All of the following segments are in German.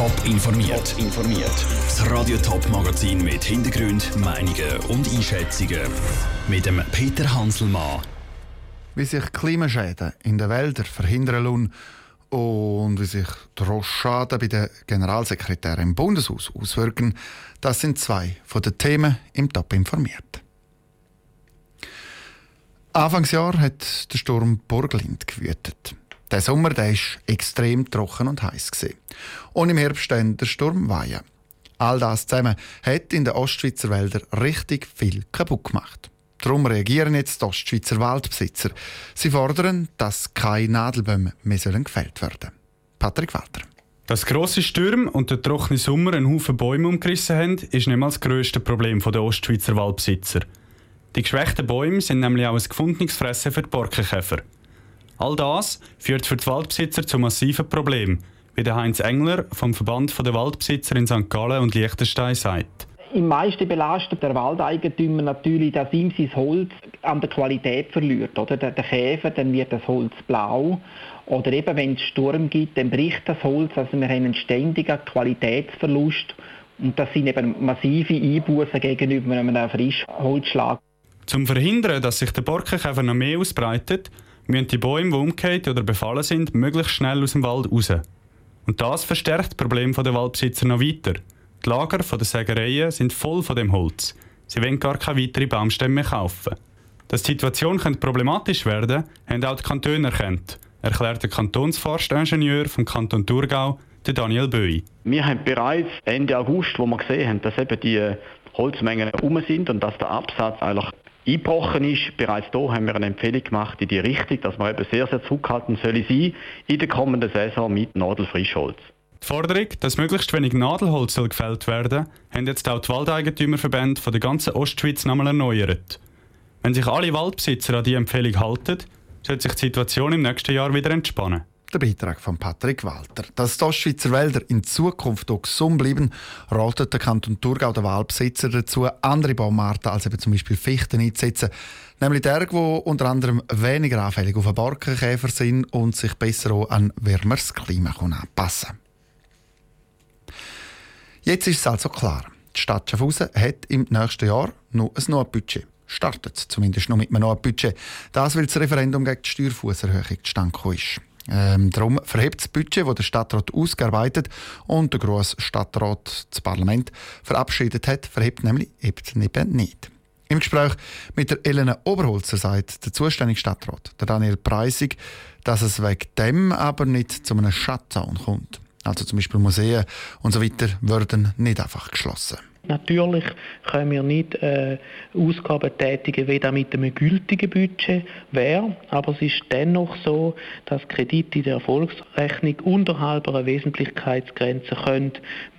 Top informiert. informiert. Das Radio Top Magazin mit Hintergrund, Meinungen und Einschätzungen mit dem Peter Hanselmann. Wie sich Klimaschäden in den Wäldern verhindern lassen und wie sich die Rosschaden bei den Generalsekretären im Bundeshaus auswirken, das sind zwei von den Themen im Top informiert. Anfangsjahr hat der Sturm Burglind gewütet. Der Sommer ist extrem trocken und heiß gewesen. Und im Herbst dann der Sturm Weihe. All das zusammen hat in den Ostschweizer Wäldern richtig viel kaputt gemacht. Darum reagieren jetzt die Ostschweizer Waldbesitzer. Sie fordern, dass keine Nadelbäume mehr gefällt werden sollen. Patrick Walter. Dass grosse Stürme und der trockene Sommer einen Haufen Bäume umgerissen haben, ist nicht mal das grösste Problem der Ostschweizer Waldbesitzer. Die geschwächten Bäume sind nämlich auch ein gefundenes Fressen für die Borkenkäfer. All das führt für die Waldbesitzer zu massiven Problemen, wie der Heinz Engler vom Verband der Waldbesitzer in St. Gallen und Liechtenstein sagt. Im meisten belastet der Waldeigentümer natürlich, dass ihm sein Holz an der Qualität verliert. Oder? Der, der Käfer, dann wird das Holz blau. Oder eben, wenn es Sturm gibt, dann bricht das Holz. Also wir haben einen ständigen Qualitätsverlust. Und das sind eben massive Einbußen gegenüber einem Frischholzschlag. Zum Verhindern, dass sich der Borkenkäfer noch mehr ausbreitet, müssen die Bäume, die umgekehrt oder befallen sind, möglichst schnell aus dem Wald raus. Und das verstärkt das Problem der Waldbesitzer noch weiter. Die Lager der Sägereien sind voll von dem Holz. Sie wollen gar keine weiteren Baumstämme mehr kaufen. Dass die Situation problematisch werden könnte, haben auch die Kantone erkannt, erklärt der Kantonsforstingenieur vom Kanton Thurgau, Daniel Böi. Wir haben bereits Ende August, wo wir gesehen haben, dass eben die Holzmengen um sind und dass der Absatz eigentlich eingebrochen ist. Bereits da haben wir eine Empfehlung gemacht in die Richtung, dass man eben sehr, sehr zurückhaltend soll sein in der kommenden Saison mit Nadelfrischholz. Die Forderung, dass möglichst wenig Nadelholz soll gefällt werden haben jetzt auch die Waldeigentümerverbände von der ganzen Ostschweiz nochmal erneuert. Wenn sich alle Waldbesitzer an diese Empfehlung halten, sollte sich die Situation im nächsten Jahr wieder entspannen. Der Beitrag von Patrick Walter. Dass die Ostschweizer Wälder in Zukunft auch gesund bleiben, ratet der Kanton Thurgau der Waldbesitzer dazu, andere Baumarten als eben zum Beispiel Fichten einzusetzen. Nämlich der, die unter anderem weniger anfällig auf einen Borkenkäfer sind und sich besser auch an wärmeres Klima anpassen können. Jetzt ist es also klar. Die Stadt Schaffhausen hat im nächsten Jahr noch ein Notbudget. Startet zumindest noch mit einem Notbudget. Das, weil das Referendum gegen die Steuerfußerhöhung zustande ist. Ähm, darum verhebt das Budget, das der Stadtrat ausgearbeitet und der grosse Stadtrat das Parlament verabschiedet hat, verhebt nämlich eben nicht. Im Gespräch mit der Elena Oberholzer sagt der zuständige Stadtrat, der Daniel Preisig, dass es wegen dem aber nicht zu einem Shutdown kommt. Also zum Beispiel Museen und so weiter würden nicht einfach geschlossen. Natürlich können wir nicht äh, Ausgaben tätigen, wie das mit einem gültigen Budget wäre, aber es ist dennoch so, dass Kredite in der Erfolgsrechnung unterhalb einer Wesentlichkeitsgrenze können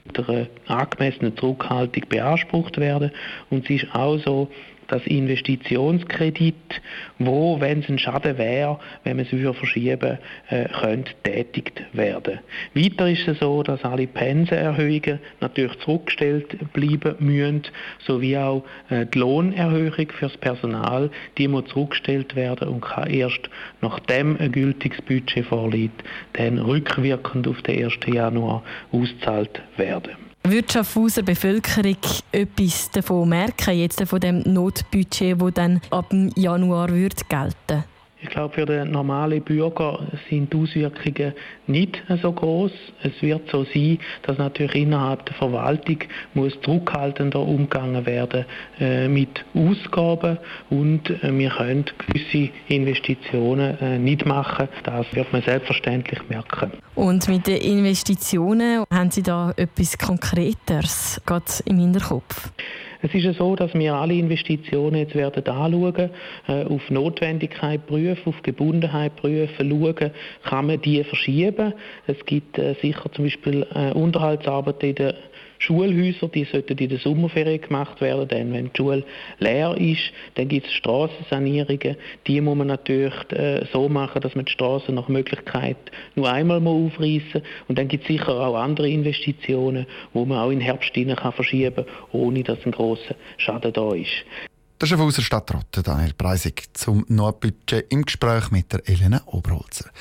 mit einer angemessenen Zurückhaltung beansprucht werden. Und es ist auch so, das Investitionskredit, wo, wenn es ein Schaden wäre, wenn man es wieder verschieben äh, könnte, tätigt werden. Weiter ist es so, dass alle Pensenerhöhungen natürlich zurückgestellt bleiben müssen, sowie auch äh, die Lohnerhöhung fürs Personal, die muss zurückgestellt werden und kann erst nachdem ein gültiges Budget vorliegt, dann rückwirkend auf den 1. Januar ausgezahlt werden. Wird Bevölkerung etwas davon merken, jetzt von dem Notbudget, das dann ab Januar wird gelten ich glaube, für den normalen Bürger sind die Auswirkungen nicht so groß. Es wird so sein, dass natürlich innerhalb der Verwaltung muss zurückhaltender umgegangen werden äh, mit Ausgaben und äh, wir können gewisse Investitionen äh, nicht machen. Das wird man selbstverständlich merken. Und mit den Investitionen haben Sie da etwas Konkreteres gerade im Hinterkopf? Es ist ja so, dass wir alle Investitionen jetzt werden anschauen, äh, auf Notwendigkeit prüfen, auf Gebundenheit prüfen, schauen, kann man die verschieben. Es gibt äh, sicher zum Beispiel äh, Unterhaltsarbeiten in der Schulhäuser, die sollten in der Sommerferien gemacht werden, denn wenn die Schule leer ist, dann gibt es Strassensanierungen. Die muss man natürlich äh, so machen, dass man die Straßen nach Möglichkeit nur einmal aufreißen Und dann gibt es sicher auch andere Investitionen, wo man auch in den Herbst kann verschieben kann, ohne dass ein grosser Schaden da ist. Der Schaffhauser Stadtrat Daniel Preisig zum Nordbudget im Gespräch mit der Elena Oberholzer.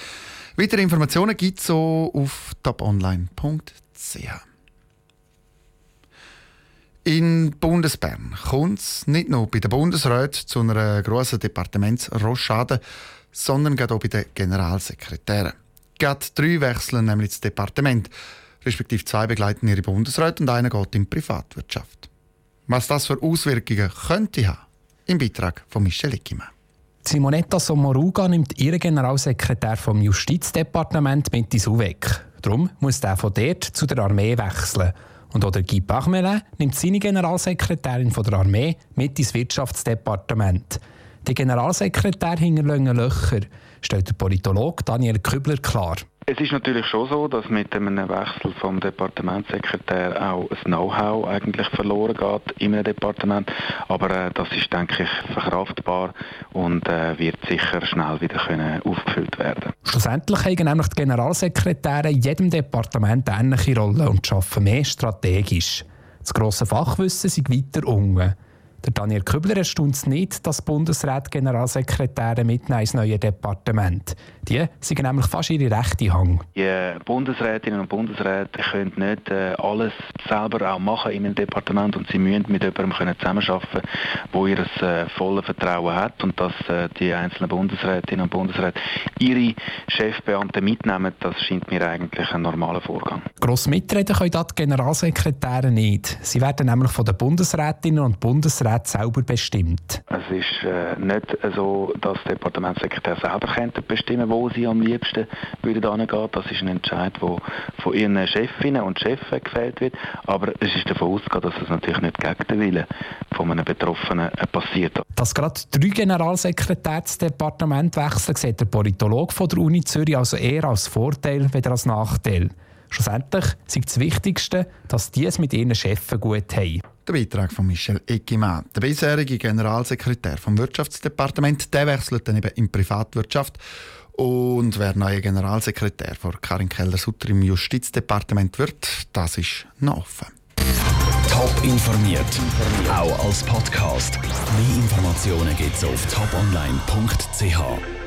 Weitere Informationen gibt es auf toponline.ch. In Bundesbern kommt es nicht nur bei den Bundesräten zu einer grossen Departementsrochade, sondern auch bei den Generalsekretären. Gerade drei wechseln nämlich das Departement, respektive zwei begleiten ihre Bundesräte und einer geht in die Privatwirtschaft. Was das für Auswirkungen könnte haben, im Beitrag von Michel Ickimann. Simonetta Sommaruga nimmt ihren Generalsekretär vom Justizdepartement mit ins UWEC. Darum muss der von dort zu der Armee wechseln. Und oder Guy Parmelin nimmt seine Generalsekretärin von der Armee mit ins Wirtschaftsdepartement. Der Generalsekretär hinterlegen Löcher, stellt der Politologe Daniel Kübler klar. Es ist natürlich schon so, dass mit einem Wechsel vom Departementssekretär auch das Know-how eigentlich verloren geht in einem Departement. Aber äh, das ist, denke ich, verkraftbar und äh, wird sicher schnell wieder können aufgefüllt werden. Schlussendlich haben nämlich die Generalsekretäre in jedem Departement ähnliche Rollen und arbeiten mehr strategisch. Das grosse Fachwissen sind weiter unten. Der Daniel Kübler erstaunt es nicht, dass Bundesrat Generalsekretäre mitnehmen ins neue Departement. Die sind nämlich fast ihre rechte Hang. Die Bundesrätinnen und Bundesräte können nicht äh, alles selber auch machen in einem Departement und sie müssen mit jemandem können zusammenarbeiten, der ihr äh, volles Vertrauen hat und dass äh, die einzelnen Bundesrätinnen und Bundesräte ihre Chefbeamten mitnehmen, das scheint mir eigentlich ein normaler Vorgang. Gross mitreden können die Generalsekretäre nicht. Sie werden nämlich von den Bundesrätinnen und Bundesräten selber bestimmt? Es ist äh, nicht so, dass der Departementssekretär selber könnte bestimmen wo sie am liebsten würden hingehen. Das ist ein Entscheid, der von ihren Chefinnen und Chefs gefällt wird. Aber es ist davon auszugehen, dass es natürlich nicht gegen den Willen von einem Betroffenen äh, passiert. Dass gerade drei Generalsekretäre das Departement wechseln, sieht der Politologe von der Uni Zürich also eher als Vorteil als als Nachteil. Schlussendlich ist das Wichtigste, dass die es mit ihren Chefen gut haben. Der Beitrag von Michel Eckimann. Der bisherige Generalsekretär vom Wirtschaftsdepartement der wechselt dann eben in die Privatwirtschaft. Und wer neuer Generalsekretär von Karin Keller-Sutter im Justizdepartement wird, das ist noch offen. Top informiert, auch als Podcast. Mehr Informationen gibt es auf toponline.ch.